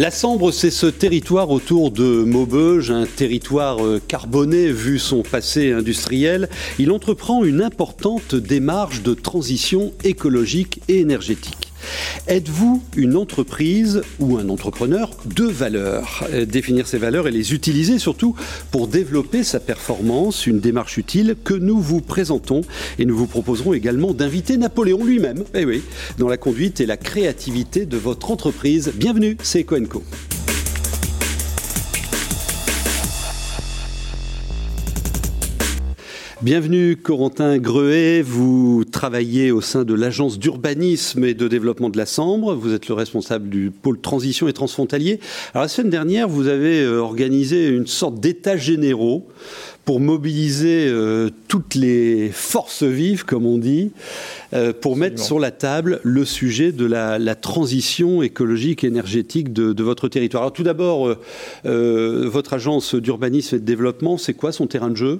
La Sambre, c'est ce territoire autour de Maubeuge, un territoire euh, carboné vu son passé industriel. Il entreprend une importante démarche de transition écologique et énergétique. Êtes-vous une entreprise ou un entrepreneur de valeur? Euh, Définir ces valeurs et les utiliser surtout pour développer sa performance, une démarche utile que nous vous présentons et nous vous proposerons également d'inviter Napoléon lui-même, eh dans la conduite et la créativité de votre entreprise. Bienvenue, c'est Coenco. Bienvenue Corentin Greuet, vous travaillez au sein de l'agence d'urbanisme et de développement de la Sambre, vous êtes le responsable du pôle transition et transfrontalier. Alors la semaine dernière, vous avez euh, organisé une sorte d'état généraux pour mobiliser euh, toutes les forces vives, comme on dit, euh, pour mettre sur la table le sujet de la, transition écologique et énergétique de, votre territoire. Alors tout d'abord, votre agence d'urbanisme et de développement, c'est quoi son terrain de jeu?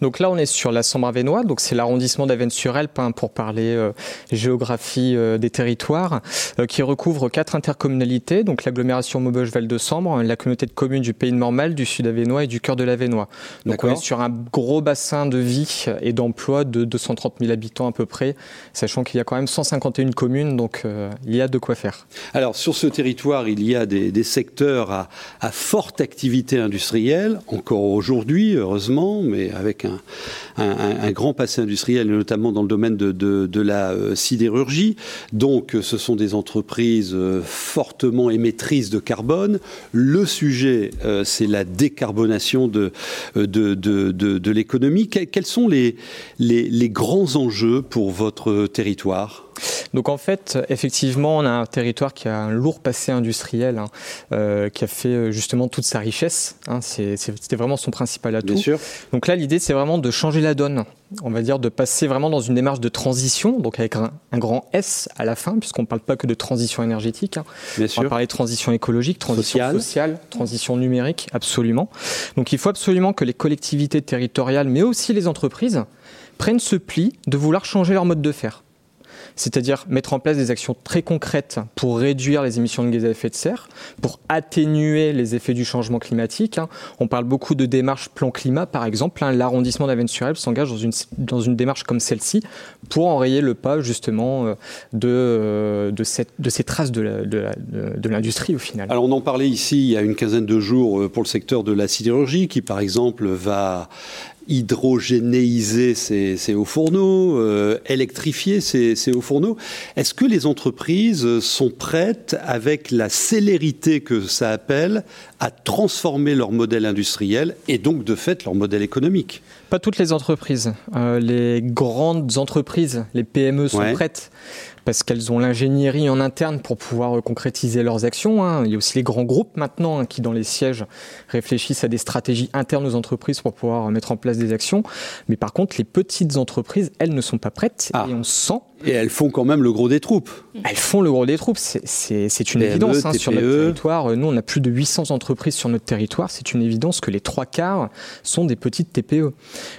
Donc là, on est sur la Sambre avenois, donc c'est l'arrondissement d'Avennes-sur-Elpe hein, pour parler euh, géographie euh, des territoires, euh, qui recouvre quatre intercommunalités, donc l'agglomération Maubeuge-Val de Sambre, la communauté de communes du Pays de Mormal, du Sud Avenois et du cœur de l'Avenois. Donc on est sur un gros bassin de vie et d'emploi de 230 000 habitants à peu près, sachant qu'il y a quand même 151 communes, donc il y a de quoi faire. Alors sur ce territoire, il y a des, secteurs à, forte activité industrielle, encore aujourd'hui, heureusement, mais avec un, grand passé industriel, notamment dans le domaine de, la euh, sidérurgie. Donc, ce sont des entreprises euh, fortement émettrices de carbone. Le sujet, euh, c'est la décarbonation de, l'économie. Quels sont les grands enjeux pour votre territoire donc en fait, effectivement, on a un territoire qui a un lourd passé industriel, hein, euh, qui a fait euh, justement toute sa richesse. Hein, C'était vraiment son principal atout. Bien sûr. Donc là, l'idée, c'est vraiment de changer la donne. On va dire de passer vraiment dans une démarche de transition, donc avec un, grand S à la fin, puisqu'on ne parle pas que de transition énergétique. Hein. Bien sûr. On va parler de transition écologique, transition sociale, transition numérique, absolument. Donc il faut absolument que les collectivités territoriales, mais aussi les entreprises, prennent ce pli de vouloir changer leur mode de faire c'est-à-dire mettre en place des actions très concrètes pour réduire les émissions de gaz à effet de serre, pour atténuer les effets du changement climatique. Hein. On parle beaucoup de démarches plan climat, par exemple. Hein. L'arrondissement d'Avennes-sur-Elbe s'engage dans une, dans une démarche comme celle-ci pour enrayer le pas justement euh, de, euh, de, cette, de ces traces de l'industrie au final. Alors on en parlait ici il y a une quinzaine de jours euh, pour le secteur de la sidérurgie qui par exemple va hydrogénéiser ces, hauts fourneaux, euh, électrifier ces, hauts fourneaux. Est-ce que les entreprises sont prêtes, avec la célérité que ça appelle, à transformer leur modèle industriel et donc de fait leur modèle économique? Pas toutes les entreprises. Euh, les grandes entreprises, les PME sont prêtes parce qu'elles ont l'ingénierie en interne pour pouvoir euh, concrétiser leurs actions. Hein. Il y a aussi les grands groupes maintenant hein, qui, dans les sièges, réfléchissent à des stratégies internes aux entreprises pour pouvoir euh, mettre en place des actions. Mais par contre, les petites entreprises, elles ne sont pas prêtes ah. et on sent et elles font quand même le gros des troupes. Elles font le gros des troupes, c'est une évidence hein, sur notre e. territoire. Nous, on a plus de 800 entreprises sur notre territoire. C'est une évidence que les trois quarts sont des petites TPE.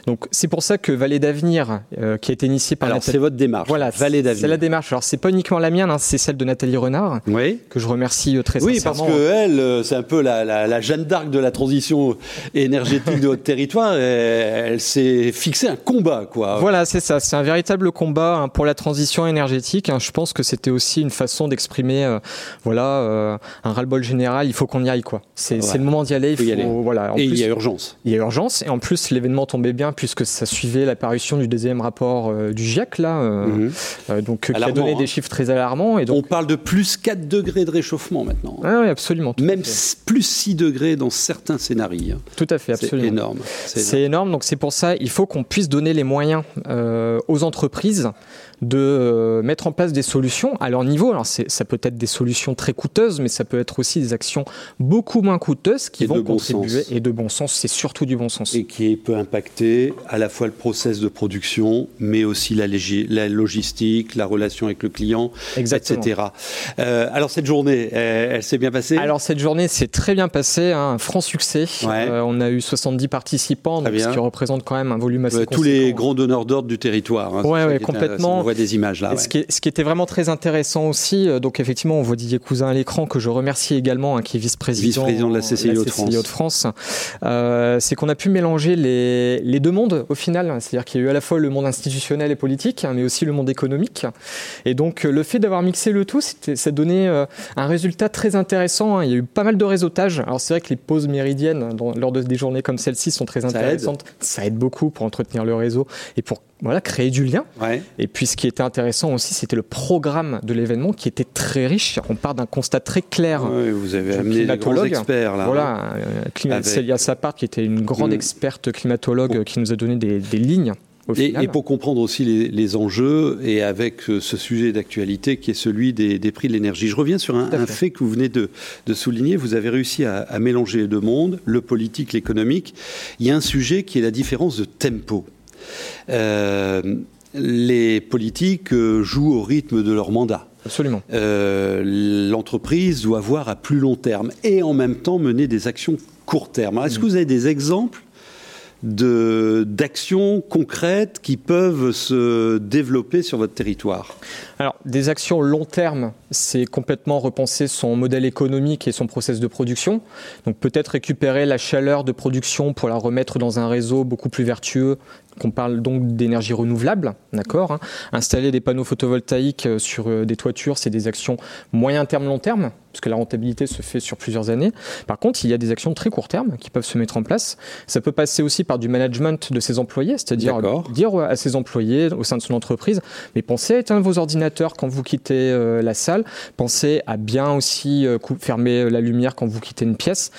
Donc c'est pour ça que Vallée d'Avenir, euh, qui a été initiée par... Alors c'est votre démarche. Voilà, Vallée d'Avenir. C'est la démarche. Alors c'est pas uniquement la mienne, hein, c'est celle de Nathalie Renard, oui. que je remercie euh, très sincèrement. Oui, parce que elle, euh, c'est un peu la, la, Jeanne d'Arc de la transition énergétique de votre territoire. Elle, s'est fixé un combat, quoi. Voilà, c'est ça. C'est un véritable combat hein, pour la transition énergétique Hein. Je pense que c'était aussi une façon d'exprimer, euh, voilà, euh, un ras-le-bol général. Il faut qu'on y aille, quoi. C'est le moment d'y aller. Il faut, y aller. Voilà. et il y a urgence. Il y a urgence. Et en plus, l'événement tombait bien puisque ça suivait l'apparition du deuxième rapport euh, du GIEC, là, mhm. donc qui a donné des hein. chiffres très alarmants. Et donc, on parle de plus 4 degrés de réchauffement maintenant. Ah oui, absolument. Même plus 6 degrés dans certains scénarios. Tout à fait, absolument. C'est énorme. C'est énorme. Donc c'est pour ça, il faut qu'on puisse donner les moyens aux entreprises de euh, mettre en place des solutions à leur niveau. Alors ça peut être des solutions très coûteuses, mais ça peut être aussi des actions beaucoup moins coûteuses qui vont contribuer et de bon sens. C'est surtout du bon sens. Et qui peut impacter à la fois le process de production, mais aussi la, la logistique, la relation avec le client, etc. Euh, alors cette journée, elle, s'est bien passée? Alors cette journée s'est très bien passée, hein, un franc succès. Euh, on a eu 70 participants, ce qui représente quand même un volume assez Tous les grands donneurs d'ordre du territoire. Hein, oui, ouais, complètement voit des images là. Ce, qui ce, qui était vraiment très intéressant aussi, donc effectivement, on voit Didier Cousin à l'écran, que je remercie également, hein, qui est vice-président vice de la CCI, de France. c'est qu'on a pu mélanger les, les deux mondes au final. C'est-à-dire qu'il y a eu à la fois le monde institutionnel et politique, hein, mais aussi le monde économique. Et donc, le fait d'avoir mixé le tout, ça donnait un résultat très intéressant. Hein. Il y a eu pas mal de réseautage. Alors, c'est vrai que les pauses méridiennes lors de des journées comme celle-ci sont très intéressantes. Ça aide. beaucoup pour entretenir le réseau et pour voilà, créer du lien. Et puis ce qui était intéressant aussi, c'était le programme de l'événement qui était très riche. On part d'un constat très clair. vous avez amené des grands experts là. Voilà, euh, Célia Sapart qui était une grande mm. experte climatologue qui nous a donné des, des lignes et, pour comprendre aussi les, enjeux, et avec euh, ce sujet d'actualité qui est celui des, prix de l'énergie. Je reviens sur un, fait. que vous venez de, souligner. Vous avez réussi à, mélanger les deux mondes, le politique, l'économique. Il y a un sujet qui est la différence de tempo. Euh, les politiques euh, jouent au rythme de leur mandat. Absolument. L'entreprise doit voir à plus long terme et en même temps mener des actions court terme. Est-ce que vous avez des exemples d'actions concrètes qui peuvent se développer sur votre territoire? Alors, des actions long terme, c'est complètement repenser son modèle économique et son process de production. Donc peut-être récupérer la chaleur de production pour la remettre dans un réseau beaucoup plus vertueux qu'on parle donc d'énergie renouvelable, d'accord hein. Installer des panneaux photovoltaïques euh, sur euh, des toitures, c'est des actions moyen terme, long terme, puisque la rentabilité se fait sur plusieurs années. Par contre, il y a des actions très court terme qui peuvent se mettre en place. Ça peut passer aussi par du management de ses employés, c'est-à-dire dire à ses employés au sein de son entreprise, mais pensez à éteindre vos ordinateurs quand vous quittez euh, la salle, pensez à bien aussi fermer la lumière quand vous quittez une pièce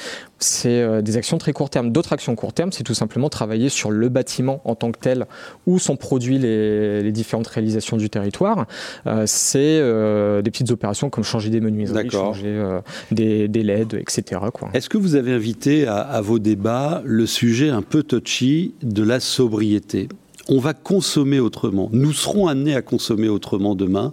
c'est euh, des actions très court terme. D'autres actions court terme, c'est tout simplement travailler sur le bâtiment en tant que tel où sont produits les, différentes réalisations du territoire. Euh, c'est euh, des petites opérations comme changer des menuiseries, changer des, LED, etc. Est-ce que vous avez invité à, vos débats le sujet un peu touchy de la sobriété? On va consommer autrement. Nous serons amenés à consommer autrement demain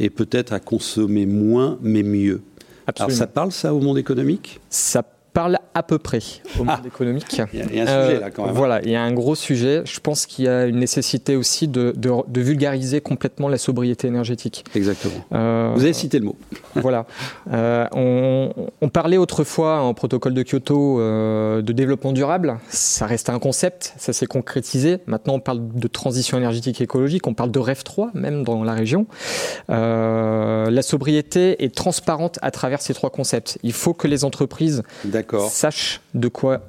et peut-être à consommer moins mais mieux. Alors ça parle ça au monde économique? Ça parle à peu près au monde ah. économique. Il y, a, un sujet là quand même. Hein. Voilà, il y a un gros sujet. Je pense qu'il y a une nécessité aussi de, de, vulgariser complètement la sobriété énergétique. Exactement. Euh, Vous avez cité le mot. voilà. Euh, on, on, parlait autrefois en protocole de Kyoto euh, de développement durable. Ça reste un concept, ça s'est concrétisé. Maintenant, on parle de transition énergétique écologique. On parle de REF 3 même dans la région. la sobriété est transparente à travers ces trois concepts. Il faut que les entreprises sache de quoi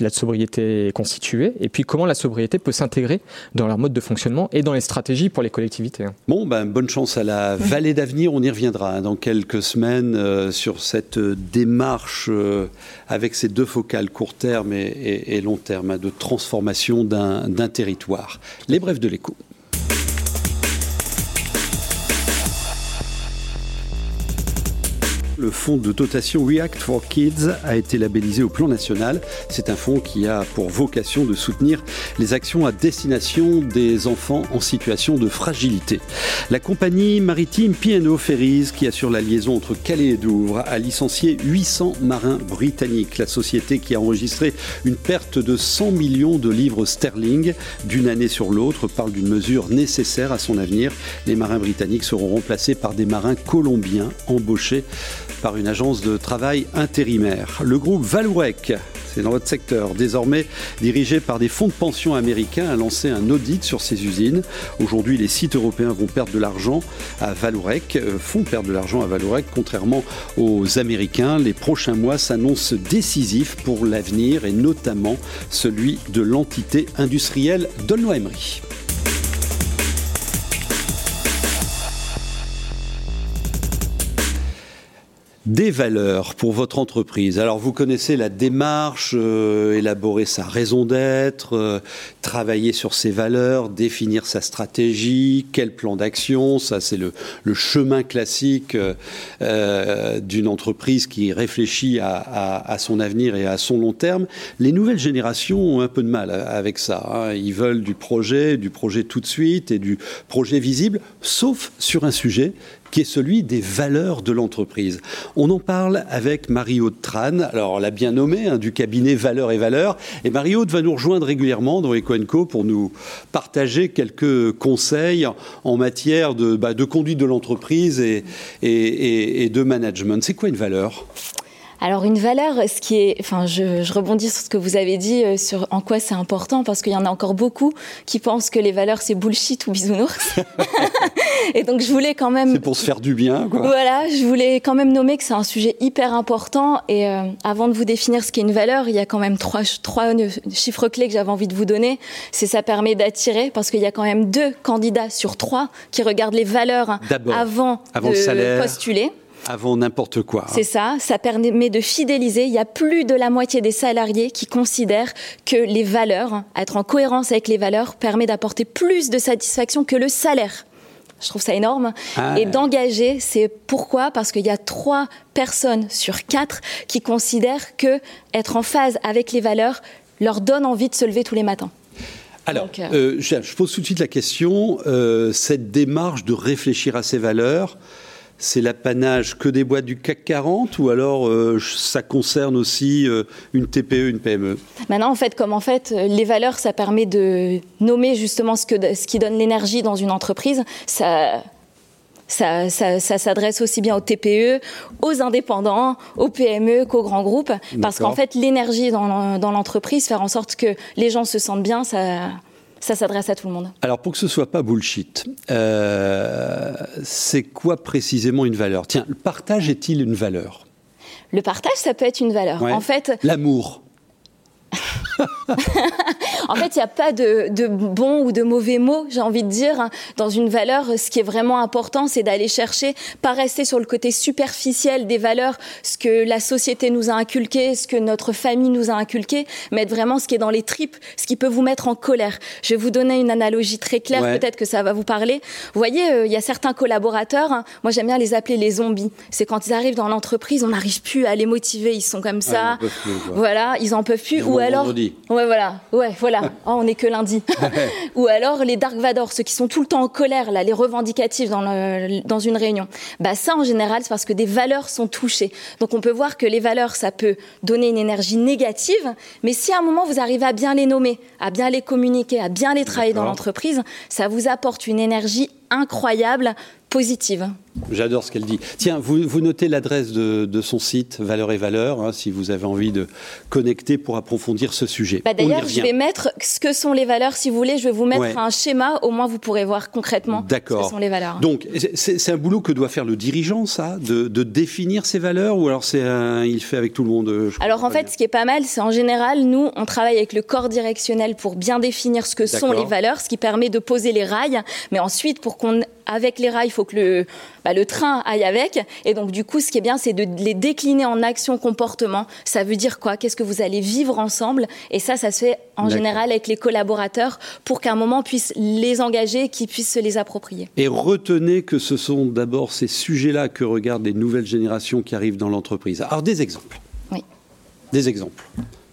la sobriété est constituée et puis comment la sobriété peut s'intégrer dans leur mode de fonctionnement et dans les stratégies pour les collectivités. Bon, ben, bonne chance à la vallée d'avenir, on y reviendra hein, dans quelques semaines euh, sur cette démarche euh, avec ces deux focales court terme et, long terme hein, de transformation d'un territoire. Les brefs de l'écho. Le fonds de dotation React for Kids a été labellisé au plan national. C'est un fonds qui a pour vocation de soutenir les actions à destination des enfants en situation de fragilité. La compagnie maritime P&O Ferries, qui assure la liaison entre Calais et Douvres, a licencié 800 marins britanniques. La société qui a enregistré une perte de 100 millions de livres sterling d'une année sur l'autre parle d'une mesure nécessaire à son avenir. Les marins britanniques seront remplacés par des marins colombiens embauchés par une agence de travail intérimaire. Le groupe Vallourec, c'est dans votre secteur, désormais dirigé par des fonds de pension américains, a lancé un audit sur ses usines. Aujourd'hui, les sites européens vont perdre de l'argent à Vallourec, euh, font perdre de l'argent à Vallourec, contrairement aux Américains. Les prochains mois s'annoncent décisifs pour l'avenir et notamment celui de l'entité industrielle Dolno des valeurs pour votre entreprise. Alors vous connaissez la démarche, euh, élaborer sa raison d'être, euh, travailler sur ses valeurs, définir sa stratégie, quel plan d'action, ça c'est le, chemin classique euh, d'une entreprise qui réfléchit à, son avenir et à son long terme. Les nouvelles générations ont un peu de mal avec ça. Hein. Ils veulent du projet, du projet tout de suite et du projet visible, sauf sur un sujet qui est celui des valeurs de l'entreprise. On en parle avec Marie-Aude Tran, alors la bien nommée hein, du cabinet Valeurs et Valeurs. Et Marie-Aude va nous rejoindre régulièrement dans Ecoenco pour nous partager quelques conseils en matière de, bah, conduite de l'entreprise et de management. C'est quoi une valeur? Alors une valeur, ce qui est, enfin, je, rebondis sur ce que vous avez dit euh, sur en quoi c'est important parce qu'il y en a encore beaucoup qui pensent que les valeurs c'est bullshit ou bisounours. et donc je voulais quand même. C'est pour se faire du bien, quoi. Voilà, je voulais quand même nommer que c'est un sujet hyper important. Et euh, avant de vous définir ce qu'est une valeur, il y a quand même trois trois chiffres clés que j'avais envie de vous donner. C'est ça permet d'attirer parce qu'il y a quand même deux candidats sur trois qui regardent les valeurs avant, avant de postuler. Avant n'importe quoi. C'est ça, ça permet de fidéliser. Il y a plus de la moitié des salariés qui considèrent que les valeurs, être en cohérence avec les valeurs, permet d'apporter plus de satisfaction que le salaire. Je trouve ça énorme. Ah. Et d'engager, c'est pourquoi? Parce qu'il y a trois personnes sur quatre qui considèrent que être en phase avec les valeurs leur donne envie de se lever tous les matins. Alors, euh, euh, je pose tout de suite la question, euh, cette démarche de réfléchir à ces valeurs, c'est l'apanage que des boîtes du CAC 40 ou alors euh, ça concerne aussi euh, une TPE, une PME Maintenant, en fait, comme en fait, les valeurs, ça permet de nommer justement ce, que, ce qui donne l'énergie dans une entreprise. Ça, ça, s'adresse aussi bien aux TPE, aux indépendants, aux PME qu'aux grands groupes. Parce qu'en fait, l'énergie dans, dans l'entreprise, faire en sorte que les gens se sentent bien, ça, ça s'adresse à tout le monde. Alors pour que ce soit pas bullshit, euh, c'est quoi précisément une valeur? Tiens, le partage est-il une valeur? Le partage, ça peut être une valeur. En fait, l'amour. en fait, il n'y a pas de, de, bon ou de mauvais mots, j'ai envie de dire. Dans une valeur, ce qui est vraiment important, c'est d'aller chercher, pas rester sur le côté superficiel des valeurs, ce que la société nous a inculqué, ce que notre famille nous a inculqué, mais être vraiment ce qui est dans les tripes, ce qui peut vous mettre en colère. Je vais vous donner une analogie très claire, peut-être que ça va vous parler. Vous voyez, euh, il y a certains collaborateurs, hein, moi j'aime bien les appeler les zombies. C'est quand ils arrivent dans l'entreprise, on n'arrive plus à les motiver, ils sont comme ça. voilà, ils en peuvent plus. Ou alors, ouais, voilà, ouais, voilà. Oh, on n'est que lundi. Ou alors les Dark Vador, ceux qui sont tout le temps en colère, là, les revendicatifs dans, dans une réunion. Bah ça, en général, c'est parce que des valeurs sont touchées. Donc on peut voir que les valeurs, ça peut donner une énergie négative, mais si à un moment vous arrivez à bien les nommer, à bien les communiquer, à bien les travailler dans l'entreprise, ça vous apporte une énergie incroyable positive. J'adore ce qu'elle dit. Tiens, vous, notez l'adresse de, son site Valeurs et Valeurs, hein, si vous avez envie de connecter pour approfondir ce sujet. Bah, d'ailleurs, je vais mettre ce que sont les valeurs, si vous voulez. Je vais vous mettre un schéma, au moins vous pourrez voir concrètement ce que sont les valeurs. Donc, c'est un boulot que doit faire le dirigeant, ça, de, définir ses valeurs, ou alors c'est il fait avec tout le monde euh, Alors en fait, ce qui est pas mal, c'est en général, nous, on travaille avec le corps directionnel pour bien définir ce que sont les valeurs, ce qui permet de poser les rails, mais ensuite, pour qu'on avec les rails, il faut que le, bah, le train aille avec. Et donc, du coup, ce qui est bien, c'est de les décliner en action, comportement. Ça veut dire quoi? Qu'est-ce que vous allez vivre ensemble? Et ça, ça se fait en général avec les collaborateurs pour qu'à un moment puisse les engager, qu'ils puissent se les approprier. Et retenez que ce sont d'abord ces sujets-là que regardent les nouvelles générations qui arrivent dans l'entreprise. Alors, des exemples. Oui. Des exemples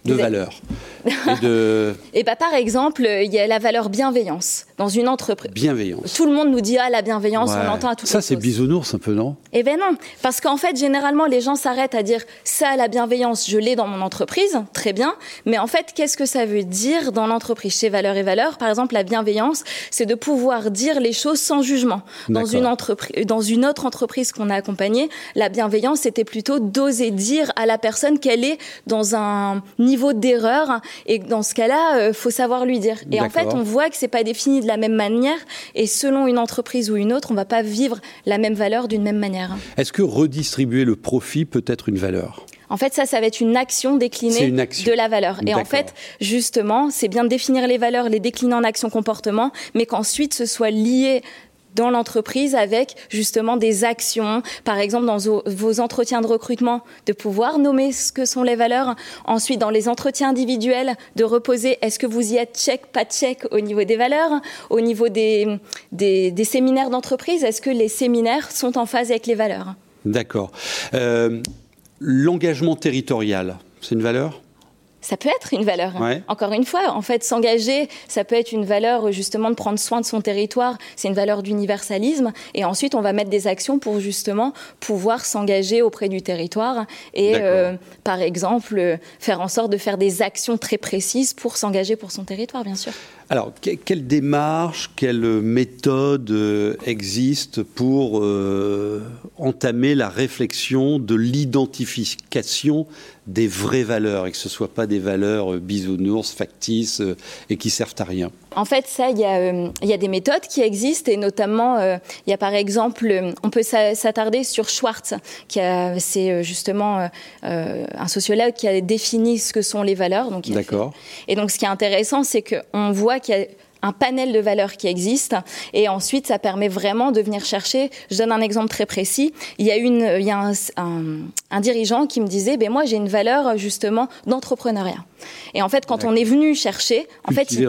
de valeurs. Et, de... et bah, par exemple, il y a la valeur bienveillance dans une entreprise. Bienveillance. Tout le monde nous dit ah la bienveillance, on l'entend à tout Ça c'est bisounours un peu non? Eh ben non, parce qu'en fait généralement les gens s'arrêtent à dire ça la bienveillance, je l'ai dans mon entreprise, très bien. Mais en fait qu'est-ce que ça veut dire dans l'entreprise chez Valeurs et Valeurs? Par exemple la bienveillance, c'est de pouvoir dire les choses sans jugement. Dans une entreprise, dans une autre entreprise qu'on a accompagnée, la bienveillance c'était plutôt d'oser dire à la personne qu'elle est dans un niveau d'erreur et dans ce cas-là, euh, faut savoir lui dire. Et en fait, on voit que c'est pas défini de la même manière et selon une entreprise ou une autre, on va pas vivre la même valeur d'une même manière. Est-ce que redistribuer le profit peut être une valeur? En fait, ça, ça va être une action déclinée de la valeur. Et en fait, justement, c'est bien de définir les valeurs, les décliner en action comportement, mais qu'ensuite ce soit lié dans l'entreprise avec justement des actions, par exemple dans vos entretiens de recrutement, de pouvoir nommer ce que sont les valeurs. Ensuite, dans les entretiens individuels, de reposer est-ce que vous y êtes check, pas check au niveau des valeurs, au niveau des, des, séminaires d'entreprise, est-ce que les séminaires sont en phase avec les valeurs? D'accord. Euh, l'engagement territorial, c'est une valeur? Ça peut être une valeur. Encore une fois, en fait, s'engager, ça peut être une valeur justement de prendre soin de son territoire. C'est une valeur d'universalisme. Et ensuite, on va mettre des actions pour justement pouvoir s'engager auprès du territoire et, euh, par exemple, faire en sorte de faire des actions très précises pour s'engager pour son territoire, bien sûr. Alors, quelle démarche, quelle méthode euh, existe pour euh, entamer la réflexion de l'identification des vraies valeurs et que ce ne soit pas des valeurs euh, bisounours, factices et qui servent à rien? En fait, ça, il y, a des méthodes qui existent et notamment, il y a par exemple, on peut s'attarder sur Schwartz, qui c'est justement un sociologue qui a défini ce que sont les valeurs. D'accord. Et donc, ce qui est intéressant, c'est qu'on voit qu'il y a un panel de valeurs qui existe. Et ensuite, ça permet vraiment de venir chercher. Je donne un exemple très précis. Il y a, une, il y a un, dirigeant qui me disait, ben moi j'ai une valeur justement d'entrepreneuriat. Et en fait, quand on est venu chercher, en fait, il,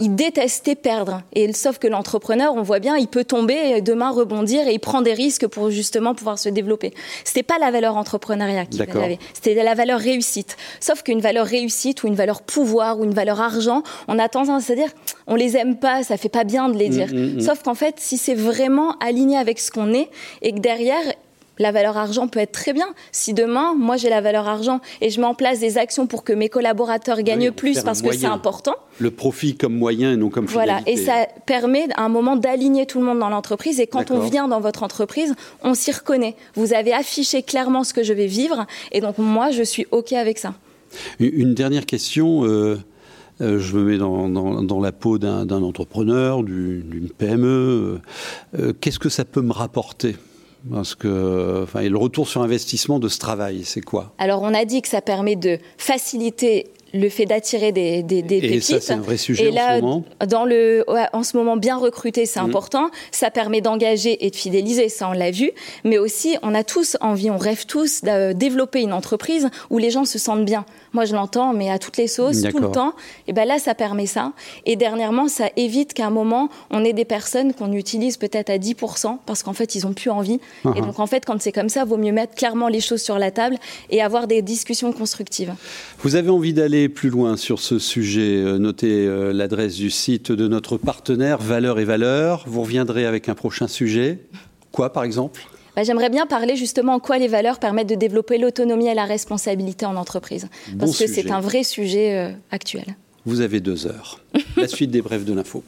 il, détestait perdre. Et sauf que l'entrepreneur, on voit bien, il peut tomber, demain rebondir et il prend des risques pour justement pouvoir se développer. C'était pas la valeur entrepreneuriat qu'il avait, c'était la valeur réussite. Sauf qu'une valeur réussite ou une valeur pouvoir ou une valeur argent, on a tendance à dire, on les aime pas, ça fait pas bien de les mm, dire. Mm, mm. Sauf qu'en fait, si c'est vraiment aligné avec ce qu'on est et que derrière, la valeur argent peut être très bien. Si demain, moi j'ai la valeur argent et je mets en place des actions pour que mes collaborateurs gagnent plus parce que c'est important. Le profit comme moyen et non comme finalité. Voilà, et ça permet à un moment d'aligner tout le monde dans l'entreprise. Et quand on vient dans votre entreprise, on s'y reconnaît. Vous avez affiché clairement ce que je vais vivre et donc moi je suis OK avec ça. Une dernière question. Euh, euh, je me mets dans, la peau d'un entrepreneur, d'une PME. Euh, qu'est-ce que ça peut me rapporter? Parce que, enfin, le retour sur investissement de ce travail, c'est quoi? Alors, on a dit que ça permet de faciliter le fait d'attirer des, des, des et ça, c'est un vrai sujet et là, en ce moment. Dans le, en ce moment, bien recruter, c'est mmh. important. Ça permet d'engager et de fidéliser, ça on l'a vu. Mais aussi, on a tous envie, on rêve tous de développer une entreprise où les gens se sentent bien. Moi, je l'entends, mais à toutes les sauces, tout le temps. Et ben là, ça permet ça. Et dernièrement, ça évite qu'à un moment, on ait des personnes qu'on utilise peut-être à 10% parce qu'en fait, ils ont plus envie. Et uh-huh. donc, en fait, quand c'est comme ça, vaut mieux mettre clairement les choses sur la table et avoir des discussions constructives. Vous avez envie d'aller plus loin sur ce sujet euh, Notez euh, l'adresse du site de notre partenaire Valeurs et Valeurs. Vous reviendrez avec un prochain sujet. Quoi, par exemple? Bah, j'aimerais bien parler justement en quoi les valeurs permettent de développer l'autonomie et la responsabilité en entreprise. parce que c'est un vrai sujet euh, actuel. Vous avez deux heures. la suite des brèves de l'info.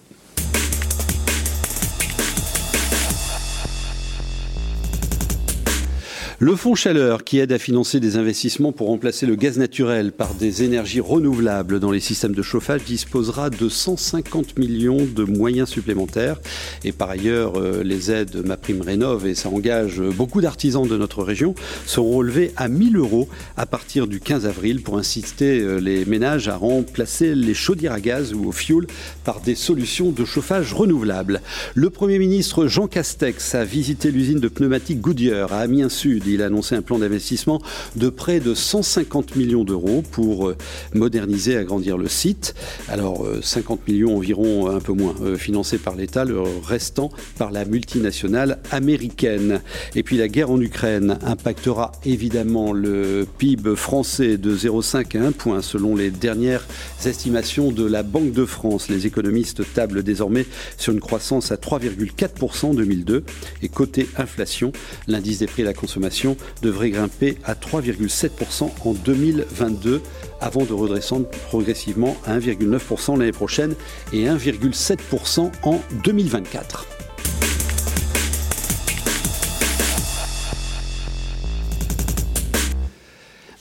Le fonds chaleur qui aide à financer des investissements pour remplacer le gaz naturel par des énergies renouvelables dans les systèmes de chauffage disposera de 150 millions de moyens supplémentaires. Et par ailleurs, euh, les aides Ma Prime Rénov, et ça engage beaucoup d'artisans de notre région, seront relevées à 1000 euros à partir du 15 avril pour inciter euh, les ménages à remplacer les chaudières à gaz ou au fioul par des solutions de chauffage renouvelables. Le Premier ministre Jean Castex a visité l'usine de pneumatiques Goodyear à Amiens Sud il a annoncé un plan d'investissement de près de 150 millions d'euros pour euh, moderniser et agrandir le site. Alors 50 euh, millions environ, un peu moins, euh, financés par l'État, le restant par la multinationale américaine. Et puis la guerre en Ukraine impactera évidemment le PIB français de 0,5 à 1 point selon les dernières estimations de la Banque de France. Les économistes tablent désormais sur une croissance à 3,4% en 2002 et côté inflation, l'indice des prix à la consommation devrait grimper à 3,7% en 2022 avant de redescendre progressivement à 1,9% l'année prochaine et 1,7% en 2024.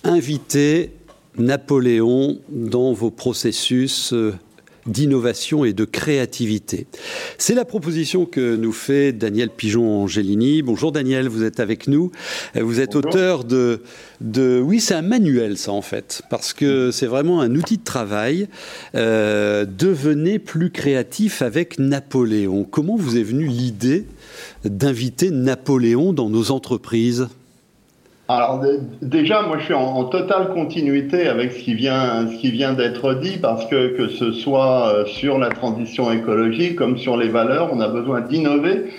Invitez Napoléon dans vos processus euh, d'innovation et de créativité. C'est la proposition que nous fait Daniel Pigeon-Angelini. Bonjour Daniel, vous êtes avec nous. Vous êtes auteur de, de... Oui, c'est un manuel ça en fait, parce que c'est vraiment un outil de travail. Euh, devenez plus créatif avec Napoléon. Comment vous est venue l'idée d'inviter Napoléon dans nos entreprises? Alors déjà, moi je suis en, totale continuité avec ce qui vient, ce qui vient d'être dit parce que que ce soit euh, sur la transition écologique comme sur les valeurs, on a besoin d'innover.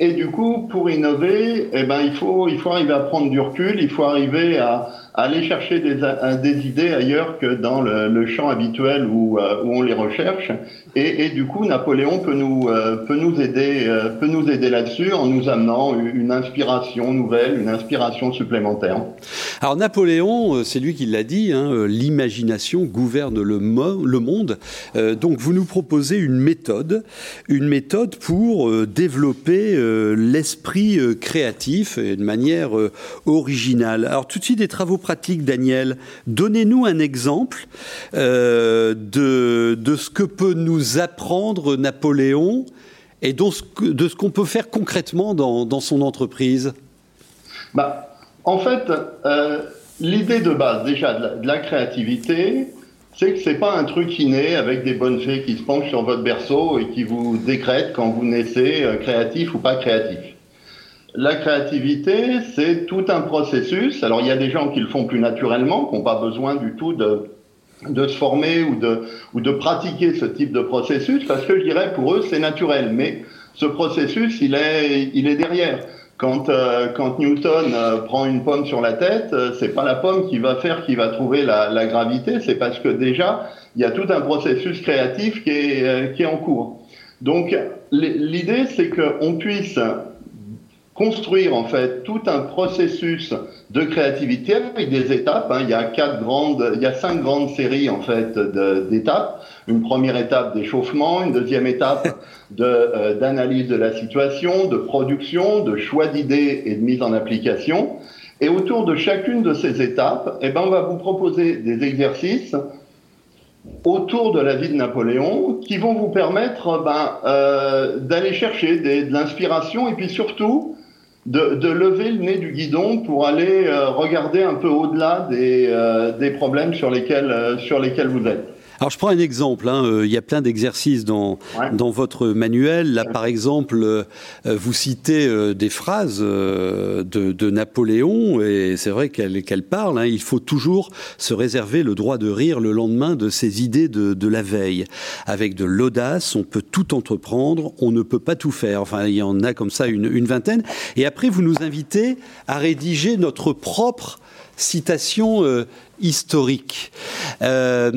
Et du coup, pour innover, eh ben il faut il faut arriver à prendre du recul, il faut arriver à aller chercher des, idées ailleurs que dans le, champ habituel où, euh, où, on les recherche. Et, du coup, Napoléon peut nous, euh, peut nous aider, euh, peut nous aider là-dessus en nous amenant une inspiration nouvelle, une inspiration supplémentaire. Alors Napoléon, c'est lui qui l'a dit, hein, l'imagination gouverne le, le monde. donc vous nous proposez une méthode, une méthode pour développer l'esprit créatif et de manière originale. Alors tout de suite des travaux pratique, Daniel. Donnez-nous un exemple euh, de, ce que peut nous apprendre Napoléon et de ce qu'on peut faire concrètement dans, son entreprise. Bah, en fait, euh, l'idée de base déjà de la, créativité, c'est que c'est pas un truc inné avec des bonnes fées qui se penchent sur votre berceau et qui vous décrètent quand vous naissez euh, créatif ou pas créatif. La créativité, c'est tout un processus. Alors, il y a des gens qui le font plus naturellement, qui n'ont pas besoin du tout de, de se former ou de, ou de pratiquer ce type de processus, parce que je dirais, pour eux, c'est naturel. Mais ce processus, il est, il est derrière. Quand, euh, quand Newton euh, prend une pomme sur la tête, euh, c'est pas la pomme qui va faire qui va trouver la, la gravité, c'est parce que déjà, il y a tout un processus créatif qui est, qui est en cours. Donc, l'idée, c'est qu'on puisse construire en fait tout un processus de créativité avec des étapes. Hein. Il y a quatre grandes, il y a cinq grandes séries en fait d'étapes. Une première étape d'échauffement, une deuxième étape euh, d'analyse de, la situation, de production, de choix d'idées et de mise en application. Et autour de chacune de ces étapes, eh ben, on va vous proposer des exercices autour de la vie de Napoléon qui vont vous permettre ben, euh, d'aller chercher de l'inspiration et puis surtout de, de, lever le nez du guidon pour aller euh, regarder un peu au-delà des, euh, des problèmes sur lesquels, euh, sur lesquels vous êtes. Alors je prends un exemple, hein, euh, il y a plein d'exercices dans, dans votre manuel. Là par exemple, euh, vous citez euh, des phrases de, de, Napoléon et c'est vrai qu'elle qu'elle parle. Hein, il faut toujours se réserver le droit de rire le lendemain de ses idées de, de la veille. Avec de l'audace, on peut tout entreprendre, on ne peut pas tout faire. Enfin, il y en a comme ça une, une vingtaine. Et après, vous nous invitez à rédiger notre propre citation historique. Euh,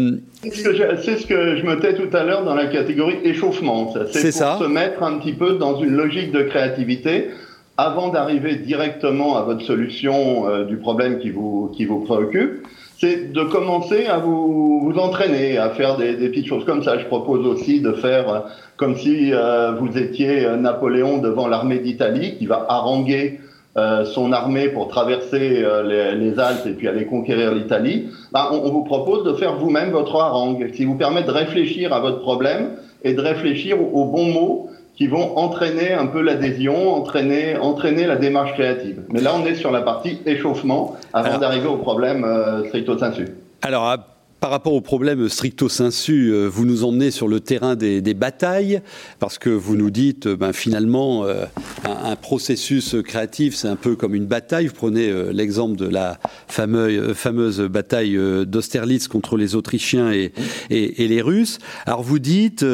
c'est ce, que je me tais tout à l'heure dans la catégorie échauffement. C'est pour se mettre un petit peu dans une logique de créativité avant d'arriver directement à votre solution euh, du problème qui vous, qui vous préoccupe. C'est de commencer à vous, vous entraîner, à faire des, des, petites choses comme ça. Je propose aussi de faire euh, comme si vous étiez Napoléon devant l'armée d'Italie qui va haranguer euh, son armée pour traverser euh, les, les, Alpes et puis aller conquérir l'Italie, ben, on, vous propose de faire vous-même votre harangue, qui vous permet de réfléchir à votre problème et de réfléchir aux, bons mots qui vont entraîner un peu l'adhésion, entraîner, entraîner la démarche créative. Mais là, on est sur la partie échauffement avant d'arriver au problème euh, stricto sensu. Alors, par rapport au problème stricto sensu, vous nous emmenez sur le terrain des, batailles, parce que vous nous dites, ben, finalement, euh, un, processus créatif, c'est un peu comme une bataille. Vous prenez euh, l'exemple de la fameuse, fameuse bataille d'Austerlitz contre les Autrichiens et, les Russes. Alors vous dites,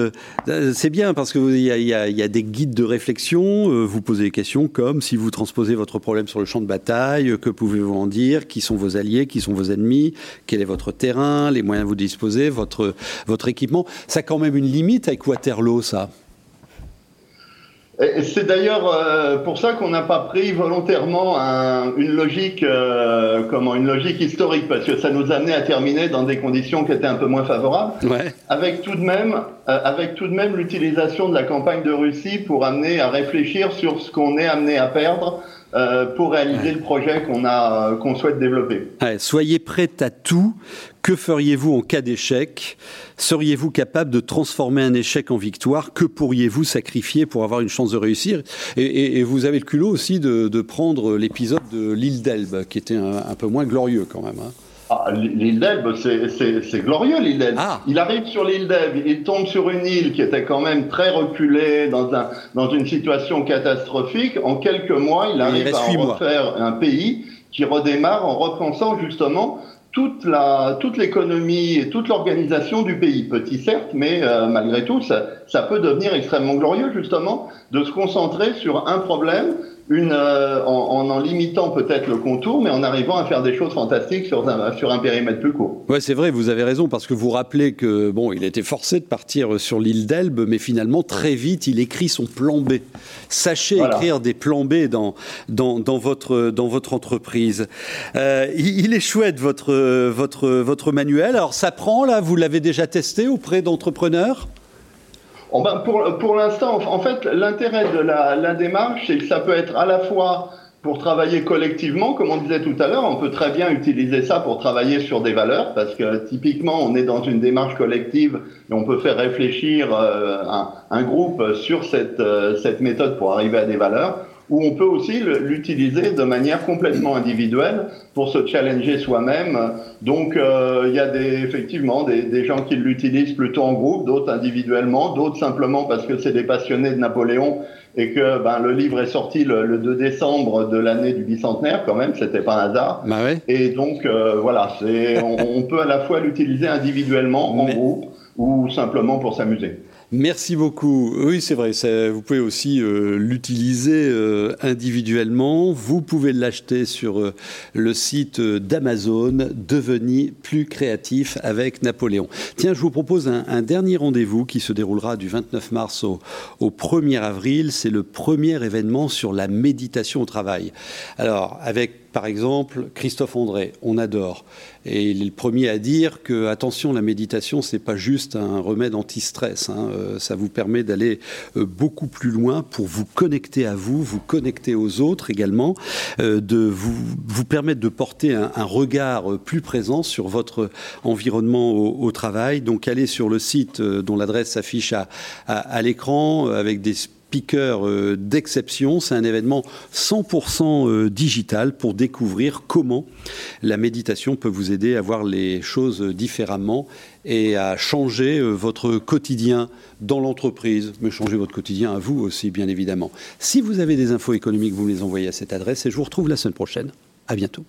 c'est bien, parce qu'il y, y, a des guides de réflexion, vous posez des questions comme, si vous transposez votre problème sur le champ de bataille, que pouvez-vous en dire Qui sont vos alliés Qui sont vos ennemis Quel est votre terrain les moyens vous disposez, votre, votre équipement. Ça a quand même une limite avec Waterloo, ça? C'est d'ailleurs euh, pour ça qu'on n'a pas pris volontairement une logique, euh, comment, une logique historique, parce que ça nous amenait à terminer dans des conditions qui étaient un peu moins favorables, avec tout de même, euh, avec tout de même l'utilisation de la campagne de Russie pour amener à réfléchir sur ce qu'on est amené à perdre euh, pour réaliser le projet qu'on a, qu'on souhaite développer. soyez prêts à tout. Que feriez-vous en cas d'échec? Seriez-vous capable de transformer un échec en victoire? Que pourriez-vous sacrifier pour avoir une chance de réussir? Et, vous avez le culot aussi de, prendre l'épisode de l'île d'Elbe, qui était un, peu moins glorieux quand même. Hein. Ah, l'île d'Elbe, c'est glorieux l'île d'Elbe. Ah. Il arrive sur l'île d'Elbe, il tombe sur une île qui était quand même très reculée, dans, un, dans une situation catastrophique. En quelques mois, il arrive à refaire un pays qui redémarre en repensant justement toute la toute l'économie et toute l'organisation du pays. Petit certes, mais euh, malgré tout, ça, ça peut devenir extrêmement glorieux justement de se concentrer sur un problème une, euh, en, en, limitant peut-être le contour, mais en arrivant à faire des choses fantastiques sur un, sur un périmètre plus court. Ouais, c'est vrai, vous avez raison, parce que vous rappelez que bon, il était forcé de partir sur l'île d'Elbe, mais finalement très vite, il écrit son plan B. Sachez écrire des plans B dans, dans, dans, votre, dans votre entreprise. Euh, il, est chouette votre, votre, votre manuel. Alors ça prend là, vous l'avez déjà testé auprès d'entrepreneurs? Oh ben pour pour l'instant, en fait, l'intérêt de la, la démarche, c'est que ça peut être à la fois pour travailler collectivement, comme on disait tout à l'heure, on peut très bien utiliser ça pour travailler sur des valeurs, parce que typiquement, on est dans une démarche collective et on peut faire réfléchir euh, un, un, groupe sur cette, euh, cette méthode pour arriver à des valeurs ou on peut aussi l'utiliser de manière complètement individuelle pour se challenger soi-même. Donc, euh, il y a des, effectivement des, des gens qui l'utilisent plutôt en groupe, d'autres individuellement, d'autres simplement parce que c'est des passionnés de Napoléon et que ben, le livre est sorti le, le 2 décembre de l'année du bicentenaire quand même, c'était pas un hasard. Bah ouais. Et donc euh, voilà, on, on, peut à la fois l'utiliser individuellement, en Mais... groupe, ou simplement pour s'amuser. Merci beaucoup. Oui, c'est vrai. Vous pouvez aussi euh, l'utiliser euh, individuellement. Vous pouvez l'acheter sur euh, le site d'Amazon. Devenir plus créatif avec Napoléon. Tiens, je vous propose un, un dernier rendez-vous qui se déroulera du 29 mars au, au 1er avril. C'est le premier événement sur la méditation au travail. Alors, avec par exemple, Christophe André, on adore. Et il est le premier à dire que, attention, la méditation, c'est pas juste un remède anti-stress. Hein. Euh, ça vous permet d'aller euh, beaucoup plus loin pour vous connecter à vous, vous connecter aux autres également, euh, de vous, vous permettre de porter un, regard plus présent sur votre environnement au, travail. Donc, allez sur le site dont l'adresse s'affiche à, à l'écran avec des euh, d'exception. C'est un événement 100% euh, digital pour découvrir comment la méditation peut vous aider à voir les choses différemment et à changer euh, votre quotidien dans l'entreprise, mais changer votre quotidien à vous aussi, bien évidemment. Si vous avez des infos économiques, vous me les envoyez à cette adresse et je vous retrouve la semaine prochaine. À bientôt.